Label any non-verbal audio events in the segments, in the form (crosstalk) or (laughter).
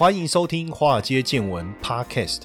欢迎收听《华尔街见闻》Podcast。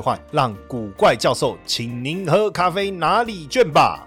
换让古怪教授请您喝咖啡哪里卷吧。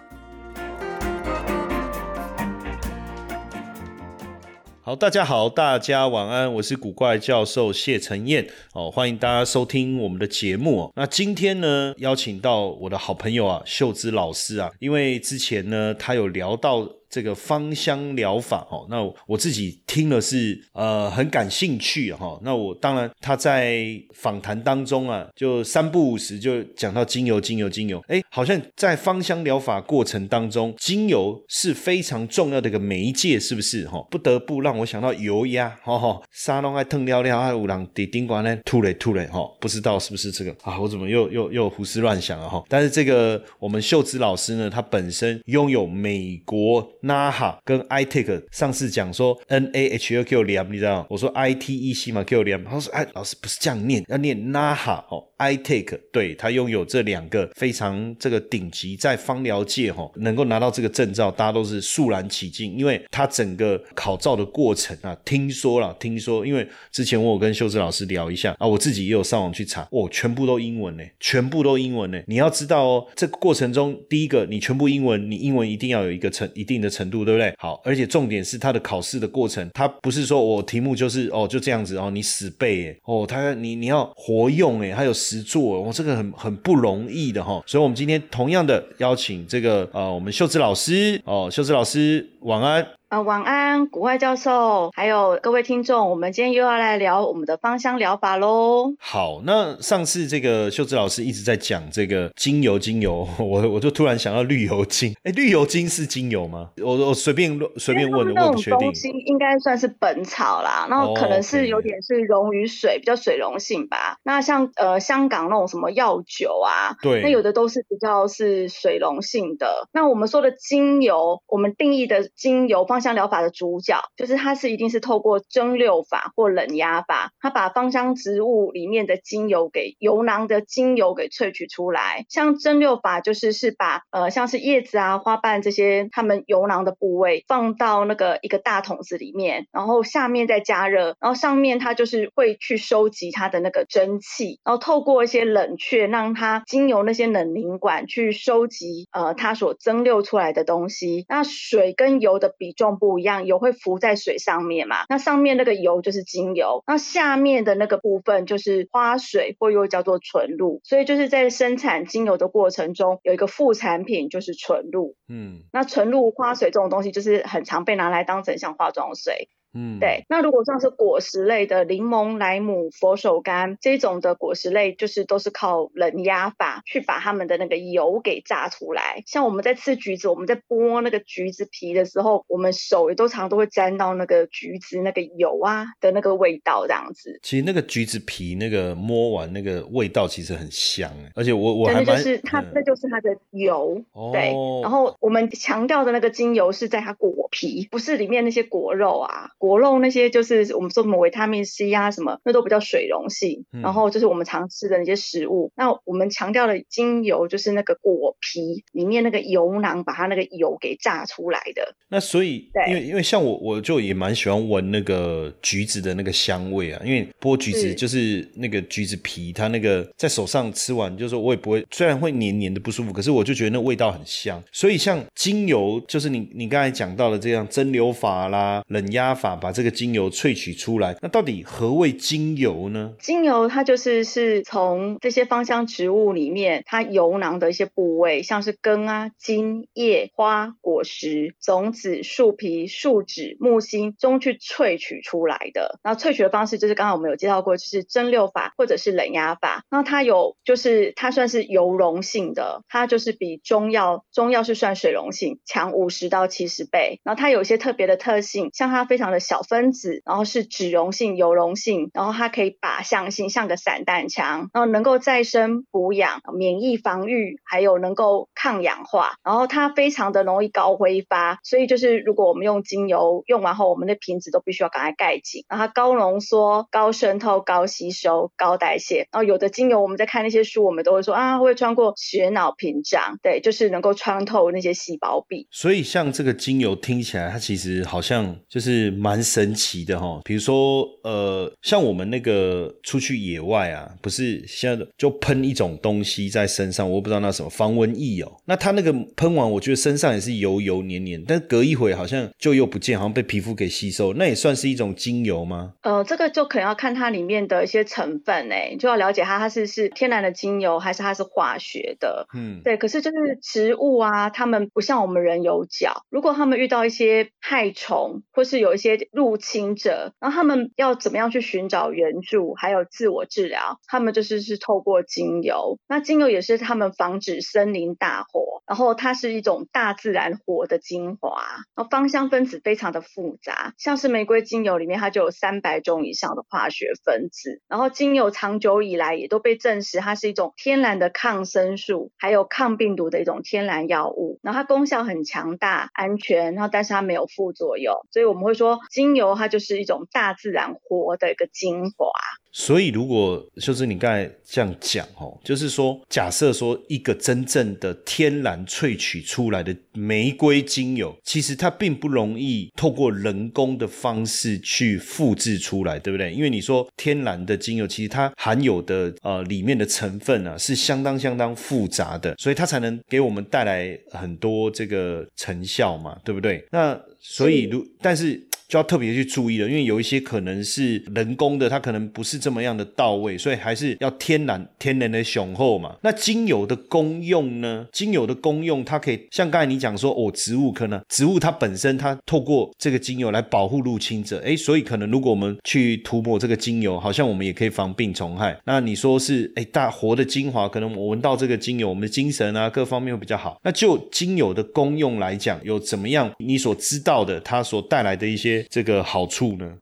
好，大家好，大家晚安，我是古怪教授谢承彦哦，欢迎大家收听我们的节目哦。那今天呢，邀请到我的好朋友啊，秀芝老师啊，因为之前呢，他有聊到。这个芳香疗法哈，那我自己听了是呃很感兴趣哈。那我当然他在访谈当中啊，就三不五时就讲到精油，精油，精油。哎，好像在芳香疗法过程当中，精油是非常重要的一个媒介，是不是哈？不得不让我想到油压，哈哈，沙龙爱腾撩撩爱五郎滴丁管呢，吐嘞吐嘞哈，不知道是不是这个啊？我怎么又又又胡思乱想了哈？但是这个我们秀芝老师呢，他本身拥有美国。NAHA 跟 iTake 上次讲说 NAHQ 连，你知道？我说 ITEC 嘛，Q 连。他说：“哎，老师不是这样念，要念 NAHA 哦。” iTake 对他拥有这两个非常这个顶级，在芳疗界哈能够拿到这个证照，大家都是肃然起敬，因为他整个考照的过程啊，听说了，听说，因为之前我有跟秀芝老师聊一下啊，我自己也有上网去查，哦，全部都英文呢，全部都英文呢。你要知道哦，这个过程中，第一个你全部英文，你英文一定要有一个程一定的程度，对不对？好，而且重点是他的考试的过程，他不是说我题目就是哦就这样子哦，你死背哦，他你你要活用哎，还有。实做，我这个很很不容易的哈，所以我们今天同样的邀请这个呃，我们秀芝老师哦，秀芝老师晚安。啊，晚安，古怪教授，还有各位听众，我们今天又要来聊我们的芳香疗法喽。好，那上次这个秀芝老师一直在讲这个精油，精油，(laughs) 我我就突然想到绿油精。哎，绿油精是精油吗？我我随便随便问的，我不确定。应该算是本草啦，然后可能是有点是溶于水，比较水溶性吧。那像呃香港那种什么药酒啊，对，那有的都是比较是水溶性的。那我们说的精油，我们定义的精油方。芳香疗法的主角就是它，是一定是透过蒸馏法或冷压法，它把芳香植物里面的精油给油囊的精油给萃取出来。像蒸馏法就是是把呃像是叶子啊、花瓣这些它们油囊的部位放到那个一个大桶子里面，然后下面再加热，然后上面它就是会去收集它的那个蒸汽，然后透过一些冷却，让它经由那些冷凝管去收集呃它所蒸馏出来的东西。那水跟油的比重。不一样，油会浮在水上面嘛？那上面那个油就是精油，那下面的那个部分就是花水，或又叫做纯露。所以就是在生产精油的过程中，有一个副产品就是纯露。嗯，那纯露、花水这种东西，就是很常被拿来当成像化妆水。嗯，对。那如果像是果实类的柠檬、莱姆、佛手柑这种的果实类，就是都是靠冷压法去把它们的那个油给榨出来。像我们在吃橘子，我们在剥那个橘子皮的时候，我们手也都常都会沾到那个橘子那个油啊的那个味道，这样子。其实那个橘子皮那个摸完那个味道其实很香，而且我我还蛮就是它那就是它的油，对。然后我们强调的那个精油是在它果皮，不是里面那些果肉啊。果肉那些就是我们说什么维他命 C 啊什么，那都比较水溶性。然后就是我们常吃的那些食物。那我们强调的精油就是那个果皮里面那个油囊，把它那个油给榨出来的。那所以，因为因为像我，我就也蛮喜欢闻那个橘子的那个香味啊。因为剥橘子就是那个橘子皮，它那个在手上吃完，就是我也不会，虽然会黏黏的不舒服，可是我就觉得那味道很香。所以像精油，就是你你刚才讲到的这样蒸馏法啦、冷压法。把这个精油萃取出来，那到底何谓精油呢？精油它就是是从这些芳香植物里面，它油囊的一些部位，像是根啊、茎、叶、花、果实、种子、树皮、树脂、木芯中去萃取出来的。然后萃取的方式就是刚刚我们有介绍过，就是蒸馏法或者是冷压法。那它有就是它算是油溶性的，它就是比中药中药是算水溶性强五十到七十倍。然后它有一些特别的特性，像它非常的。小分子，然后是脂溶性、油溶性，然后它可以靶向性，像个散弹枪，然后能够再生补养、免疫防御，还有能够抗氧化，然后它非常的容易高挥发，所以就是如果我们用精油用完后，我们的瓶子都必须要赶快盖紧，然后它高浓缩、高渗透、高吸收、高代谢，然后有的精油我们在看那些书，我们都会说啊，会穿过血脑屏障，对，就是能够穿透那些细胞壁。所以像这个精油听起来，它其实好像就是蛮神奇的哈。比如说，呃，像我们那个出去野外啊，不是现在就喷一种东西在身上，我不知道那什么防蚊液哦。那它那个喷完，我觉得身上也是油油黏黏，但隔一会好像就又不见，好像被皮肤给吸收。那也算是一种精油吗？呃，这个就可能要看它里面的一些成分哎，就要了解它它是是天然的精油还是它是化学的。嗯，对。可是就是植物啊，它们不像我们人有脚，如果它们遇到一些害虫或是有一些入侵者，然后他们要怎么样去寻找援助，还有自我治疗，他们就是是透过精油。那精油也是他们防止森林大火，然后它是一种大自然活的精华，然后芳香分子非常的复杂，像是玫瑰精油里面它就有三百种以上的化学分子，然后精油长久以来也都被证实它是一种天然的抗生素，还有抗病毒的一种天然药物，然后它功效很强大、安全，然后但是它没有副作用，所以我们会说精油它就是一种大自然活的一个精华。所以，如果就是你刚才这样讲哦，就是说，假设说一个真正的天然萃取出来的玫瑰精油，其实它并不容易透过人工的方式去复制出来，对不对？因为你说天然的精油，其实它含有的呃里面的成分啊是相当相当复杂的，所以它才能给我们带来很多这个成效嘛，对不对？那所以如但是。就要特别去注意了，因为有一些可能是人工的，它可能不是这么样的到位，所以还是要天然天然的雄厚嘛。那精油的功用呢？精油的功用，它可以像刚才你讲说，哦，植物可能植物它本身它透过这个精油来保护入侵者，哎，所以可能如果我们去涂抹这个精油，好像我们也可以防病虫害。那你说是哎大活的精华，可能我闻到这个精油，我们的精神啊各方面会比较好。那就精油的功用来讲，有怎么样你所知道的，它所带来的一些。这个好处呢？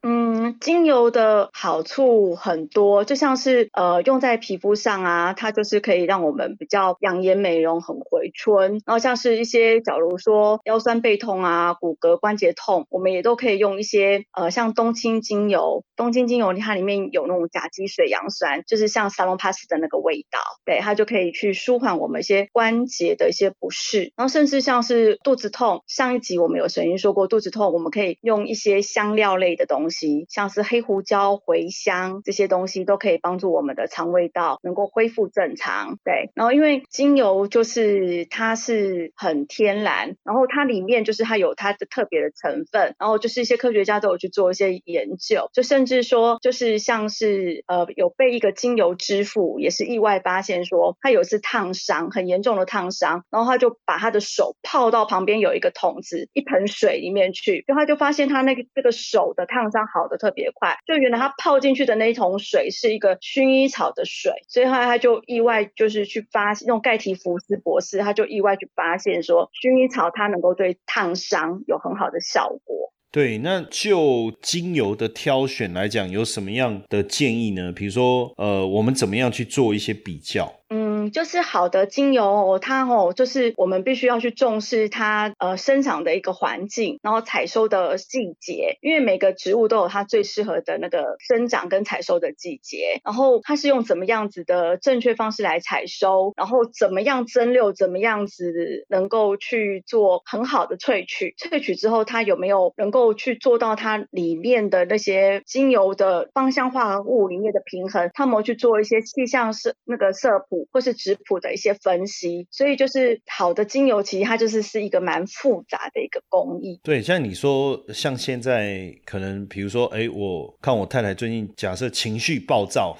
精油的好处很多，就像是呃用在皮肤上啊，它就是可以让我们比较养颜美容，很回春。然后像是一些，假如说腰酸背痛啊、骨骼关节痛，我们也都可以用一些呃像冬青精油。冬青精油它里面有那种甲基水杨酸，就是像沙龙 pass 的那个味道，对它就可以去舒缓我们一些关节的一些不适。然后甚至像是肚子痛，上一集我们有曾经说过，肚子痛我们可以用一些。香料类的东西，像是黑胡椒、茴香这些东西，都可以帮助我们的肠胃道能够恢复正常。对，然后因为精油就是它是很天然，然后它里面就是它有它的特别的成分，然后就是一些科学家都有去做一些研究，就甚至说就是像是呃有被一个精油之父也是意外发现说他有一次烫伤很严重的烫伤，然后他就把他的手泡到旁边有一个桶子一盆水里面去，然后他就发现他那个这个。手的烫伤好的特别快，就原来他泡进去的那一桶水是一个薰衣草的水，所以后来他就意外就是去发用盖提福斯博士，他就意外去发现说薰衣草它能够对烫伤有很好的效果。对，那就精油的挑选来讲，有什么样的建议呢？比如说，呃，我们怎么样去做一些比较？嗯，就是好的精油，它哦，就是我们必须要去重视它呃生长的一个环境，然后采收的季节，因为每个植物都有它最适合的那个生长跟采收的季节。然后它是用怎么样子的正确方式来采收，然后怎么样蒸馏，怎么样子能够去做很好的萃取，萃取之后它有没有能够去做到它里面的那些精油的芳香化合物里面的平衡，它有去做一些气象色那个色谱。或是质谱的一些分析，所以就是好的精油，其实它就是是一个蛮复杂的一个工艺。对，像你说，像现在可能，比如说，哎，我看我太太最近假设情绪暴躁，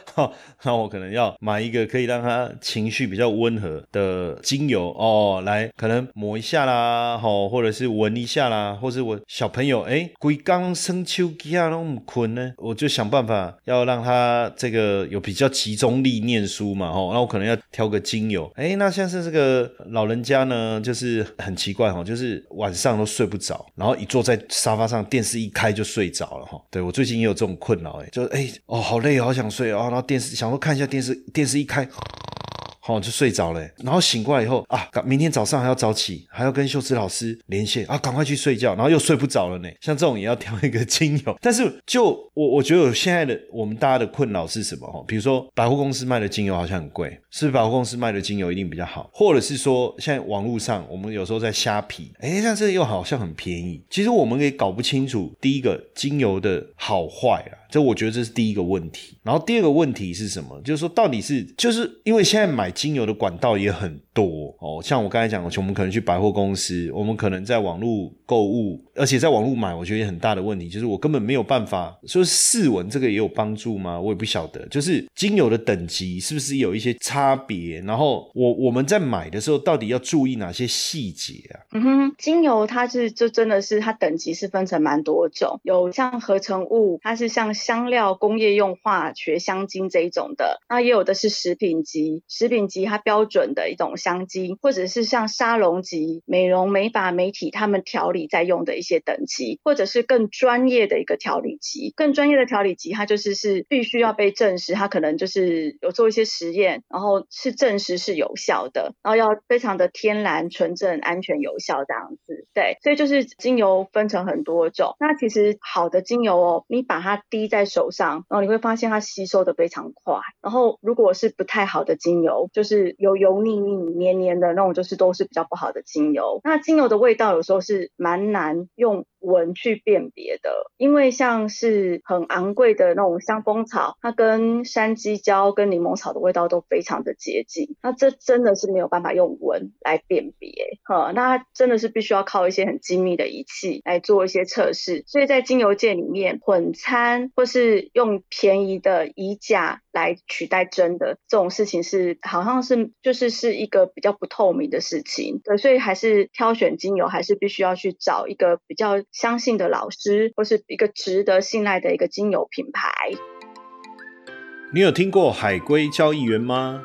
(laughs) 那我可能要买一个可以让她情绪比较温和的精油哦，来可能抹一下啦，吼，或者是闻一下啦，或是我小朋友，哎，龟刚生秋吉亚那么困呢，我就想办法要让他这个有比较集中力念书嘛。哦，我可能要挑个精油。哎，那像是这个老人家呢，就是很奇怪哈，就是晚上都睡不着，然后一坐在沙发上，电视一开就睡着了哈。对我最近也有这种困扰，哎，就哎哦好累，好想睡哦，然后电视想说看一下电视，电视一开。好就睡着了，然后醒过来以后啊，明天早上还要早起，还要跟秀芝老师连线啊，赶快去睡觉，然后又睡不着了呢。像这种也要挑一个精油，但是就我我觉得现在的我们大家的困扰是什么？哈，比如说百货公司卖的精油好像很贵，是不是百货公司卖的精油一定比较好？或者是说现在网络上我们有时候在虾皮，哎，像这又好像很便宜。其实我们也搞不清楚第一个精油的好坏啊。这我觉得这是第一个问题，然后第二个问题是什么？就是说，到底是就是因为现在买精油的管道也很多哦，像我刚才讲的，我们可能去百货公司，我们可能在网络购物，而且在网络买，我觉得很大的问题就是我根本没有办法说试闻，这个也有帮助吗？我也不晓得，就是精油的等级是不是有一些差别？然后我我们在买的时候，到底要注意哪些细节啊？嗯哼，精油它是就真的是它等级是分成蛮多种，有像合成物，它是像。香料、工业用化学香精这一种的，那也有的是食品级，食品级它标准的一种香精，或者是像沙龙级、美容美发美体他们调理在用的一些等级，或者是更专业的一个调理级。更专业的调理级，它就是是必须要被证实，它可能就是有做一些实验，然后是证实是有效的，然后要非常的天然、纯正、安全、有效这样子。对，所以就是精油分成很多种。那其实好的精油哦，你把它滴。在手上，然后你会发现它吸收的非常快。然后如果是不太好的精油，就是油油腻腻、黏黏的那种，就是都是比较不好的精油。那精油的味道有时候是蛮难用。闻去辨别的，因为像是很昂贵的那种香蜂草，它跟山鸡椒、跟柠檬草的味道都非常的接近，那这真的是没有办法用闻来辨别，哈，那真的是必须要靠一些很精密的仪器来做一些测试。所以在精油界里面，混参或是用便宜的乙甲来取代真的这种事情，是好像是就是是一个比较不透明的事情，对，所以还是挑选精油，还是必须要去找一个比较。相信的老师，或是一个值得信赖的一个精油品牌。你有听过海龟交易员吗？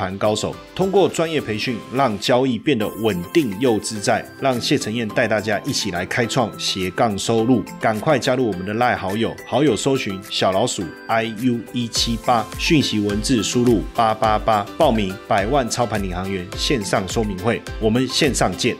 盘高手。通过专业培训，让交易变得稳定又自在。让谢承彦带大家一起来开创斜杠收入。赶快加入我们的赖好友，好友搜寻小老鼠 i u 一七八，讯息文字输入八八八，报名百万操盘领航员线上说明会。我们线上见。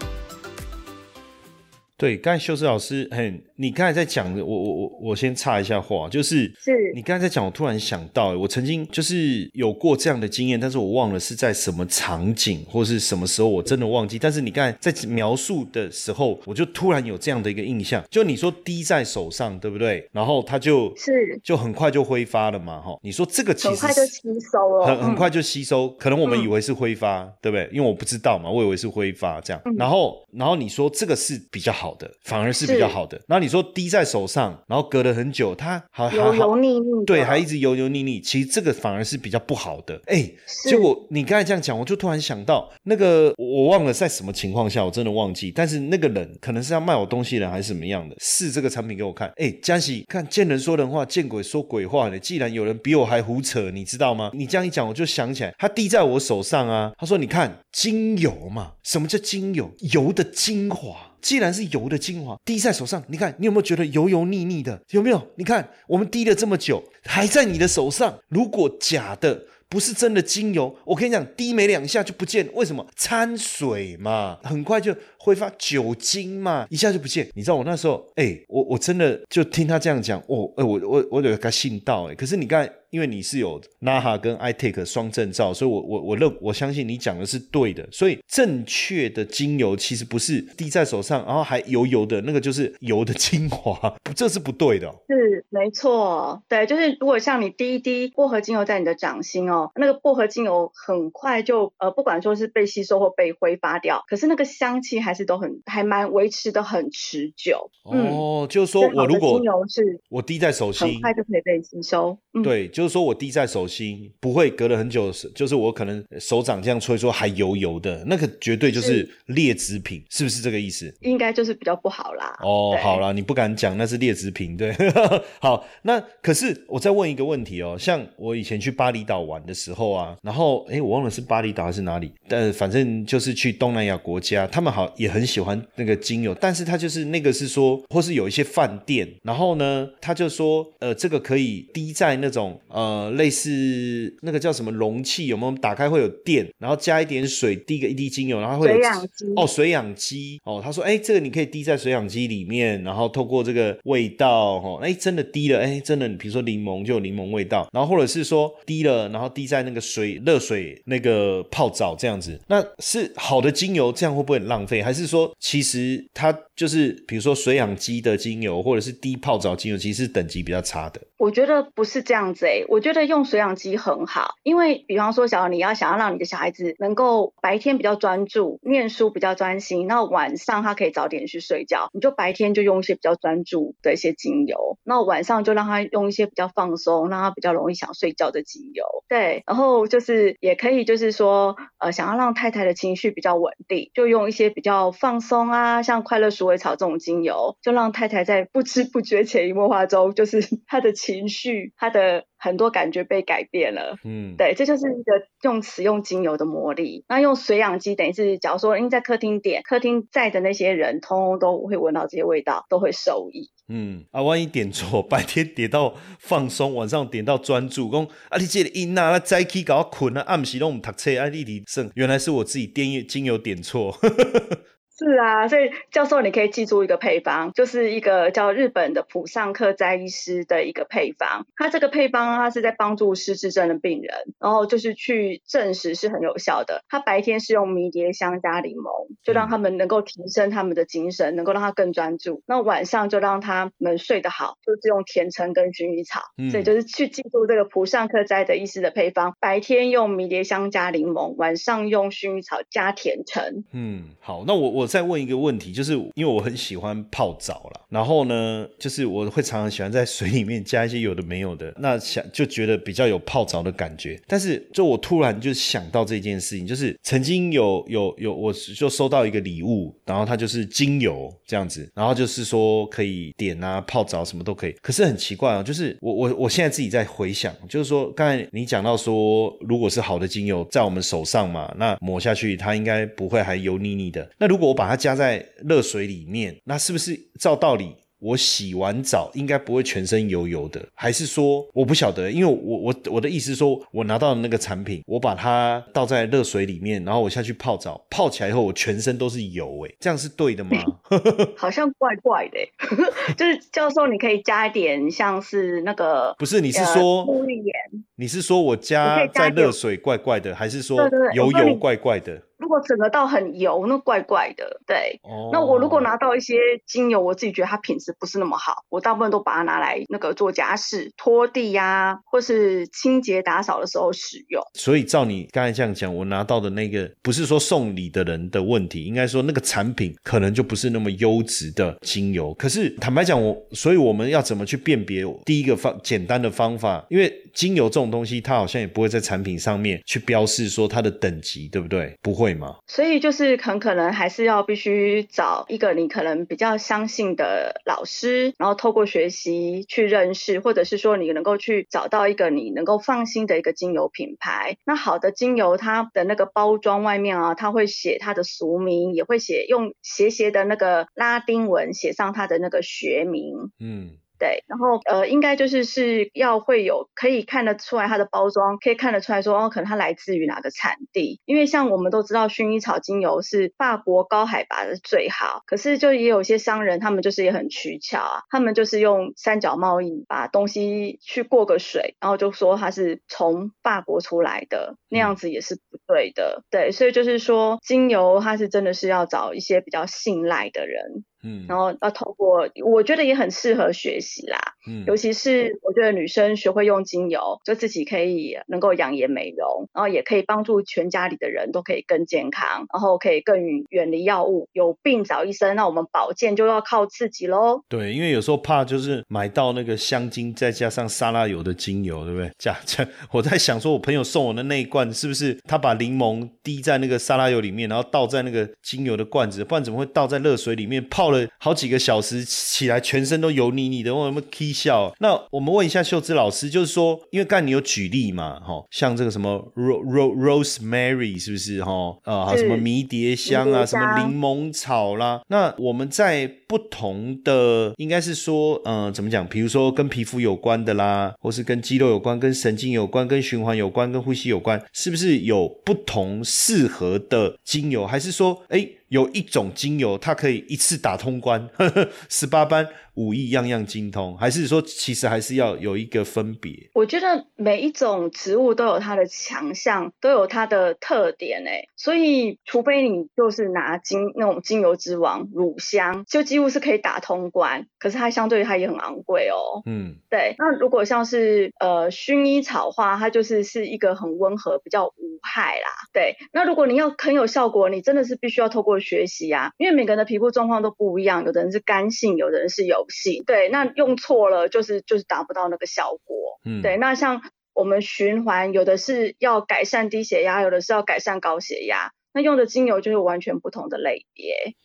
对，刚才修斯老师，很。你刚才在讲的，我我我我先插一下话，就是是你刚才在讲，我突然想到，我曾经就是有过这样的经验，但是我忘了是在什么场景或是什么时候，我真的忘记。但是你刚才在描述的时候，我就突然有这样的一个印象，就你说滴在手上，对不对？然后它就是就很快就挥发了嘛，哈。你说这个其实很快就吸收了，很很快就吸收，可能我们以为是挥发，对不对？因为我不知道嘛，我以为是挥发这样。然后然后你说这个是比较好的，反而是比较好的。然后你说滴在手上，然后隔了很久，它还油油腻腻，对，还一直油油腻腻。其实这个反而是比较不好的。哎，结果你刚才这样讲，我就突然想到，那个我忘了在什么情况下，我真的忘记。但是那个人可能是要卖我东西的人，还是什么样的，试这个产品给我看。哎，嘉喜，看见人说人话，见鬼说鬼话的。既然有人比我还胡扯，你知道吗？你这样一讲，我就想起来，他滴在我手上啊。他说：“你看，精油嘛，什么叫精油？油的精华。”既然是油的精华滴在手上，你看你有没有觉得油油腻腻的？有没有？你看我们滴了这么久，还在你的手上。如果假的不是真的精油，我跟你讲，滴没两下就不见。为什么？掺水嘛，很快就挥发酒精嘛，一下就不见。你知道我那时候，哎，我我真的就听他这样讲，我，哎，我我我有个信道，哎，可是你刚才。因为你是有 NAHA 跟 iTake 双证照，所以我我我认我相信你讲的是对的。所以正确的精油其实不是滴在手上，然后还油油的，那个就是油的精华，(laughs) 这是不对的。是没错，对，就是如果像你滴一滴薄荷精油在你的掌心哦，那个薄荷精油很快就呃，不管说是被吸收或被挥发掉，可是那个香气还是都很还蛮维持的很持久。哦，就是说我如果精油是我滴在手心，很快就可以被吸收。对，就是说我滴在手心，不会隔了很久，就是我可能手掌这样吹说还油油的，那个绝对就是劣质品，是不是这个意思？应该就是比较不好啦。哦，好啦，你不敢讲那是劣质品，对。(laughs) 好，那可是我再问一个问题哦，像我以前去巴厘岛玩的时候啊，然后哎，我忘了是巴厘岛还是哪里，但反正就是去东南亚国家，他们好也很喜欢那个精油，但是他就是那个是说，或是有一些饭店，然后呢，他就说，呃，这个可以滴在那种呃类似那个叫什么容器，有没有打开会有电，然后加一点水，滴个一滴精油，然后会有水养机哦，水养机哦，他说，哎，这个你可以滴在水养机里面，然后透过这个味道，哦，哎，真的滴了，哎，真的，比如说柠檬就有柠檬味道，然后或者是说滴了，然后滴在那个水热水那个泡澡这样子，那是好的精油，这样会不会很浪费？还是说其实它就是比如说水养机的精油，或者是低泡澡精油，其实是等级比较差的？我觉得不是这样子诶，我觉得用水养机很好，因为比方说，假如你要想要让你的小孩子能够白天比较专注念书比较专心，那晚上他可以早点去睡觉，你就白天就用一些比较专注的一些精油，那晚上就让他用一些比较放松，让他比较容易想睡觉的精油。对，然后就是也可以就是说，呃，想要让太太的情绪比较稳定，就用一些比较放松啊，像快乐鼠尾草这种精油，就让太太在不知不觉潜移默化中，就是 (laughs) 她的情绪，她的。很多感觉被改变了，嗯，对，这就是一个用使用精油的魔力。那用水养机，等于是假如说，因为在客厅点，客厅在的那些人，通通都会闻到这些味道，都会受益。嗯，啊，万一点错，(laughs) 白天点到放松，晚上点到专注，讲啊，你这个音啊，那早起搞困啊，暗时拢唔读册，啊，你提升，原来是我自己点精油点错。(laughs) 是啊，所以教授你可以记住一个配方，就是一个叫日本的普上克斋医师的一个配方。他这个配方，他是在帮助失智症的病人，然后就是去证实是很有效的。他白天是用迷迭香加柠檬，就让他们能够提升他们的精神，能够让他更专注。那晚上就让他们睡得好，就是用甜橙跟薰衣草。所以就是去记住这个普上克斋的医师的配方，白天用迷迭香加柠檬，晚上用薰衣草加甜橙。嗯，好，那我我。再问一个问题，就是因为我很喜欢泡澡了，然后呢，就是我会常常喜欢在水里面加一些有的没有的，那想就觉得比较有泡澡的感觉。但是就我突然就想到这件事情，就是曾经有有有，我就收到一个礼物，然后它就是精油这样子，然后就是说可以点啊泡澡什么都可以。可是很奇怪啊，就是我我我现在自己在回想，就是说刚才你讲到说，如果是好的精油在我们手上嘛，那抹下去它应该不会还油腻腻的。那如果我把它加在热水里面，那是不是照道理我洗完澡应该不会全身油油的？还是说我不晓得？因为我我我的意思说，我拿到的那个产品，我把它倒在热水里面，然后我下去泡澡，泡起来以后我全身都是油，哎，这样是对的吗？(laughs) 好像怪怪的，就是教授，你可以加一点像是那个，(laughs) 不是？你是说沐浴盐？你是说我加在热水怪怪的，还是说油油怪怪的？如果整个到很油，那怪怪的。对，哦那我如果拿到一些精油，我自己觉得它品质不是那么好，我大部分都把它拿来那个做家事、拖地呀，或是清洁打扫的时候使用。所以照你刚才这样讲，我拿到的那个不是说送礼的人的问题，应该说那个产品可能就不是那么优质的精油。可是坦白讲，我所以我们要怎么去辨别？第一个方简单的方法，因为精油这种东西，它好像也不会在产品上面去标示说它的等级，对不对？不会。所以就是很可能还是要必须找一个你可能比较相信的老师，然后透过学习去认识，或者是说你能够去找到一个你能够放心的一个精油品牌。那好的精油，它的那个包装外面啊，它会写它的俗名，也会写用斜斜的那个拉丁文写上它的那个学名。嗯。对，然后呃，应该就是是要会有可以看得出来它的包装，可以看得出来说哦，可能它来自于哪个产地。因为像我们都知道，薰衣草精油是法国高海拔的最好，可是就也有些商人，他们就是也很取巧啊，他们就是用三角贸易把东西去过个水，然后就说它是从法国出来的，那样子也是不对的。对，所以就是说，精油它是真的是要找一些比较信赖的人。嗯，然后要透过，我觉得也很适合学习啦。嗯，尤其是我觉得女生学会用精油，就自己可以能够养颜美容，然后也可以帮助全家里的人都可以更健康，然后可以更远离药物，有病找医生。那我们保健就要靠自己喽。对，因为有时候怕就是买到那个香精，再加上沙拉油的精油，对不对？这样这，我在想说，我朋友送我的那一罐，是不是他把柠檬滴在那个沙拉油里面，然后倒在那个精油的罐子，不然怎么会倒在热水里面泡？了好几个小时起来，全身都油腻腻的，为什么 K 笑？那我们问一下秀芝老师，就是说，因为刚才你有举例嘛，哈，像这个什么 rose rosemary 是不是哈？啊，还有什么迷迭香啊，什么柠檬草啦？那我们在不同的，应该是说，嗯，怎么讲？比如说跟皮肤有关的啦，或是跟肌肉有关、跟神经有关、跟循环有关、跟呼吸有关，是不是有不同适合的精油？还是说，哎？有一种精油，它可以一次打通关，(laughs) 十八般武艺样样精通，还是说其实还是要有一个分别？我觉得每一种植物都有它的强项，都有它的特点诶，所以除非你就是拿精那种精油之王乳香，就几乎是可以打通关，可是它相对于它也很昂贵哦。嗯，对。那如果像是呃薰衣草花，它就是是一个很温和、比较无害啦。对。那如果你要很有效果，你真的是必须要透过学习啊，因为每个人的皮肤状况都不一样，有的人是干性，有的人是油性，对，那用错了就是就是达不到那个效果，嗯，对，那像我们循环，有的是要改善低血压，有的是要改善高血压，那用的精油就是完全不同的类别。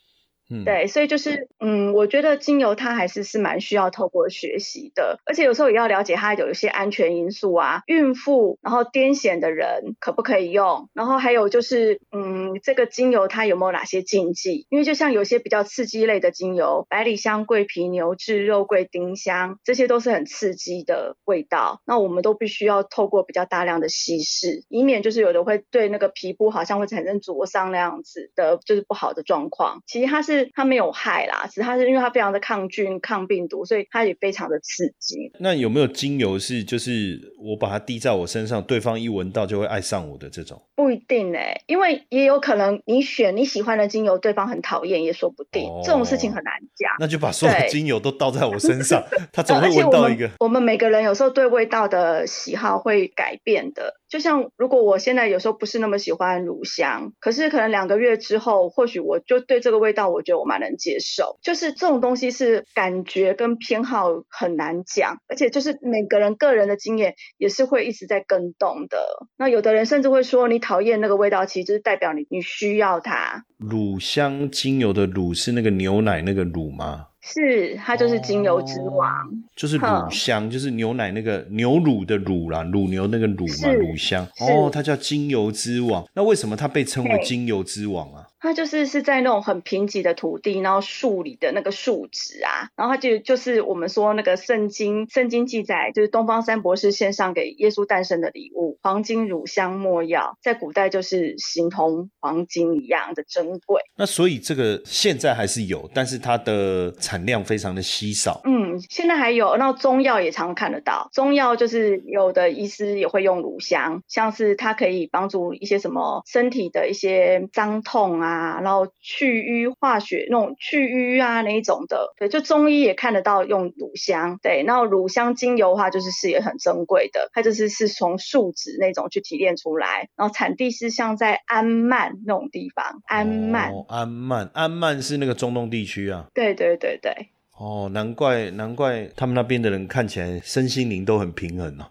对，所以就是，嗯，我觉得精油它还是是蛮需要透过学习的，而且有时候也要了解它有一些安全因素啊，孕妇，然后癫痫的人可不可以用，然后还有就是，嗯，这个精油它有没有哪些禁忌？因为就像有些比较刺激类的精油，百里香、桂皮、牛至、肉桂、丁香，这些都是很刺激的味道，那我们都必须要透过比较大量的稀释，以免就是有的会对那个皮肤好像会产生灼伤那样子的，就是不好的状况。其实它是。它没有害啦，只是它是因为它非常的抗菌、抗病毒，所以它也非常的刺激。那有没有精油是就是我把它滴在我身上，对方一闻到就会爱上我的这种？不一定哎，因为也有可能你选你喜欢的精油，对方很讨厌也说不定。这种事情很难讲。那就把所有精油都倒在我身上，(laughs) 他总会闻到一个。我们每个人有时候对味道的喜好会改变的。就像如果我现在有时候不是那么喜欢乳香，可是可能两个月之后，或许我就对这个味道，我觉得我蛮能接受。就是这种东西是感觉跟偏好很难讲，而且就是每个人个人的经验也是会一直在跟动的。那有的人甚至会说，你讨厌那个味道，其实就是代表你你需要它。乳香精油的乳是那个牛奶那个乳吗？是，它就是精油之王，就是乳香，就是牛奶那个牛乳的乳啦，乳牛那个乳嘛，乳香。哦，它叫精油之王。那为什么它被称为精油之王啊？它就是是在那种很贫瘠的土地，然后树里的那个树脂啊，然后它就就是我们说那个圣经，圣经记载就是东方三博士献上给耶稣诞生的礼物，黄金、乳香、没药，在古代就是形同黄金一样的珍贵。那所以这个现在还是有，但是它的产量非常的稀少。嗯，现在还有，那中药也常看得到，中药就是有的医师也会用乳香，像是它可以帮助一些什么身体的一些脏痛啊。然后去瘀化血那种去瘀啊那一种的，对，就中医也看得到用乳香，对，然后乳香精油的话就是是也很珍贵的，它就是是从树脂那种去提炼出来，然后产地是像在安曼那种地方，安曼，安曼，安曼是那个中东地区啊，对对对对，哦，难怪难怪他们那边的人看起来身心灵都很平衡哦，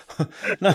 (laughs) 那。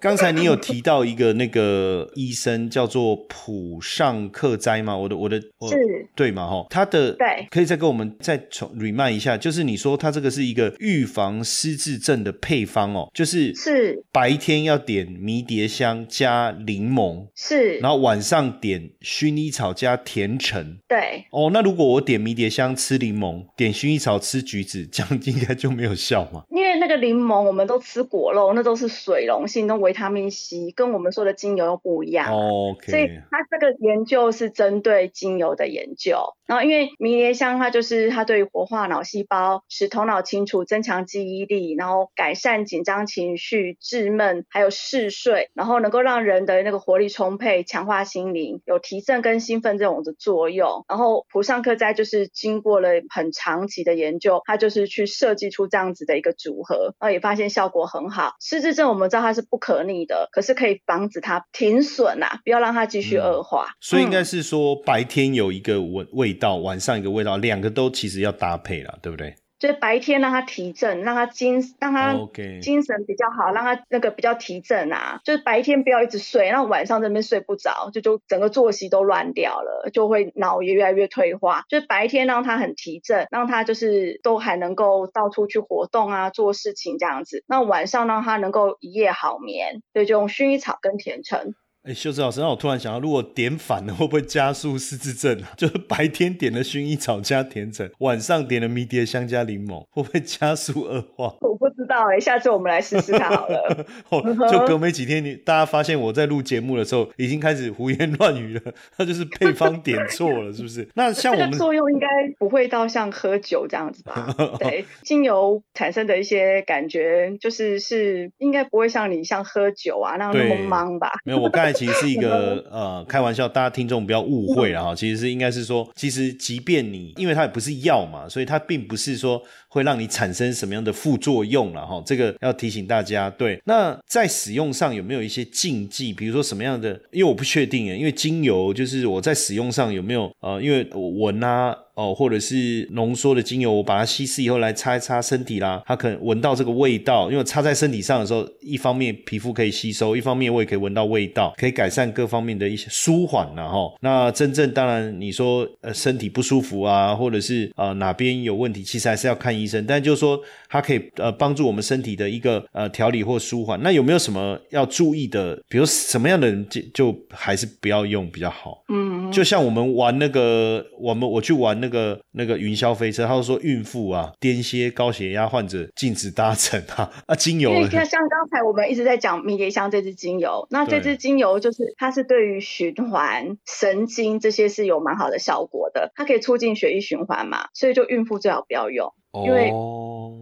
刚才你有提到一个那个医生叫做普上克斋吗？我的我的是，对嘛哈？他的对，可以再跟我们再重 remind 一下，就是你说他这个是一个预防失智症的配方哦，就是是白天要点迷迭香加柠檬，是，然后晚上点薰衣草加甜橙。对，哦，那如果我点迷迭香吃柠檬，点薰衣草吃橘子，这样应该就没有效嘛？因为那个柠檬我们都吃果肉，那都是水溶性，都维他命 C，跟我们说的精油又不一样。OK，所以它这个研究是针对精油的研究。然后因为迷迭香它就是它对于活化脑细胞、使头脑清楚、增强记忆力，然后改善紧张情绪、滞闷，还有嗜睡，然后能够让人的那个活力充沛、强化心灵，有提振跟兴奋这种的作用。然后普上克斋就是经过了很长期的研究，它就是去设计出这样子的一个组合，然后也发现效果很好。失智症我们知道它是不可逆的，可是可以防止它停损啊，不要让它继续恶化。所以应该是说白天有一个味味道，晚上一个味道，两个都其实要搭配了，对不对？就是白天让他提振，让他精让他精神比较好，让他那个比较提振啊。就是白天不要一直睡，然后晚上这边睡不着，就就整个作息都乱掉了，就会脑也越来越退化。就是白天让他很提振，让他就是都还能够到处去活动啊，做事情这样子。那晚上让他能够一夜好眠，所以就用薰衣草跟甜橙。哎，秀芝老师，那我突然想到，如果点反了，会不会加速失智症啊？(laughs) 就是白天点了薰衣草加甜橙，晚上点了迷迭香加柠檬，会不会加速恶化？(laughs) 我不知道哎，下次我们来试试看好了。(laughs) 就隔没几天，你大家发现我在录节目的时候，已经开始胡言乱语了，那就是配方点错了，是不是？那像我们作用应该不会到像喝酒这样子吧？对，精油产生的一些感觉，就是是应该不会像你像喝酒啊那样那么忙吧？没有，我刚才。其实是一个 (laughs) 呃开玩笑，大家听众不要误会了哈。其实是应该是说，其实即便你，因为它也不是药嘛，所以它并不是说会让你产生什么样的副作用了哈。这个要提醒大家。对，那在使用上有没有一些禁忌？比如说什么样的？因为我不确定诶，因为精油就是我在使用上有没有呃，因为我闻啊。哦，或者是浓缩的精油，我把它稀释以后来擦一擦身体啦，它可能闻到这个味道，因为擦在身体上的时候，一方面皮肤可以吸收，一方面我也可以闻到味道，可以改善各方面的一些舒缓了哈。那真正当然你说呃身体不舒服啊，或者是呃哪边有问题，其实还是要看医生。但就是说它可以呃帮助我们身体的一个呃调理或舒缓。那有没有什么要注意的？比如什么样的人就就还是不要用比较好？嗯，就像我们玩那个，我们我去玩那。个那个云霄飞车，他说孕妇啊、癫痫、高血压患者禁止搭乘啊啊，精油。因为像像刚才我们一直在讲迷迭香这支精油，那这支精油就是它是对于循环、神经这些是有蛮好的效果的，它可以促进血液循环嘛，所以就孕妇最好不要用。因为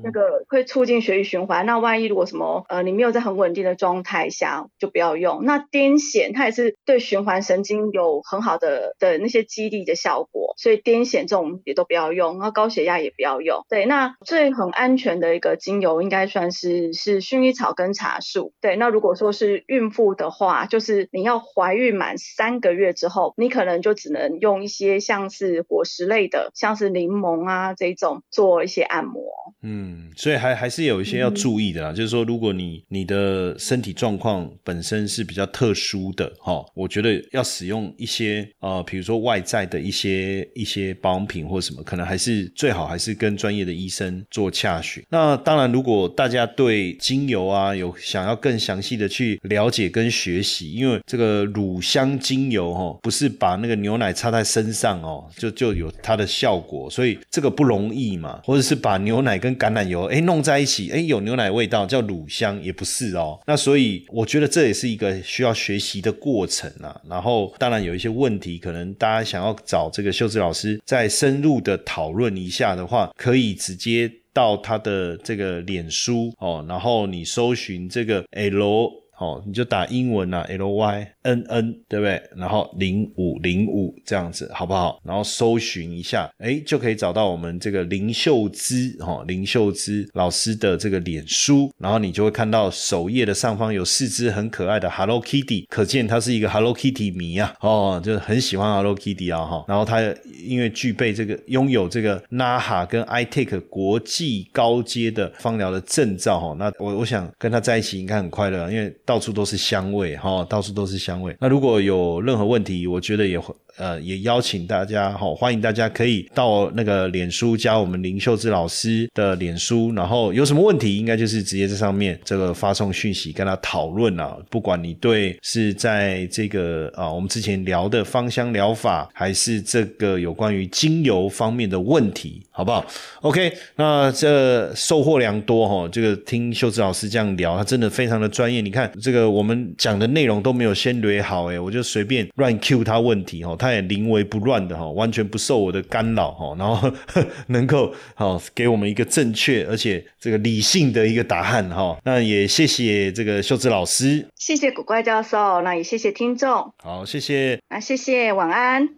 那个会促进血液循环，那万一如果什么呃你没有在很稳定的状态下，就不要用。那癫痫它也是对循环神经有很好的的那些激励的效果，所以癫痫这种也都不要用。那高血压也不要用。对，那最很安全的一个精油应该算是是薰衣草跟茶树。对，那如果说是孕妇的话，就是你要怀孕满三个月之后，你可能就只能用一些像是果实类的，像是柠檬啊这种做一些。按摩，嗯，所以还还是有一些要注意的啦。就是说，如果你你的身体状况本身是比较特殊的，哈，我觉得要使用一些呃，比如说外在的一些一些保养品或什么，可能还是最好还是跟专业的医生做洽询。那当然，如果大家对精油啊有想要更详细的去了解跟学习，因为这个乳香精油哈，不是把那个牛奶擦在身上哦，就就有它的效果，所以这个不容易嘛，或者。是把牛奶跟橄榄油哎弄在一起哎有牛奶味道叫乳香也不是哦，那所以我觉得这也是一个需要学习的过程啊。然后当然有一些问题，可能大家想要找这个秀智老师再深入的讨论一下的话，可以直接到他的这个脸书哦，然后你搜寻这个 L 哦，你就打英文啊 L Y。N N，对不对？然后零五零五这样子，好不好？然后搜寻一下，哎，就可以找到我们这个林秀芝哈，林秀芝老师的这个脸书，然后你就会看到首页的上方有四只很可爱的 Hello Kitty，可见他是一个 Hello Kitty 迷啊，哦，就是很喜欢 Hello Kitty 啊哈。然后他因为具备这个拥有这个 NAHA 跟 iTake 国际高阶的芳疗的证照哈，那我我想跟他在一起应该很快乐，因为到处都是香味哈，到处都是香那如果有任何问题，我觉得也会。呃，也邀请大家哈，欢迎大家可以到那个脸书加我们林秀芝老师的脸书，然后有什么问题，应该就是直接在上面这个发送讯息跟他讨论啊。不管你对是在这个啊，我们之前聊的芳香疗法，还是这个有关于精油方面的问题，好不好？OK，那这收获良多哈。这个听秀芝老师这样聊，他真的非常的专业。你看这个我们讲的内容都没有先捋好，哎，我就随便乱 Q 他问题哈，他。也临危不乱的哈，完全不受我的干扰哈，然后 (laughs) 能够好给我们一个正确而且这个理性的一个答案哈。那也谢谢这个秀芝老师，谢谢古怪教授，那也谢谢听众，好，谢谢，那谢谢，晚安。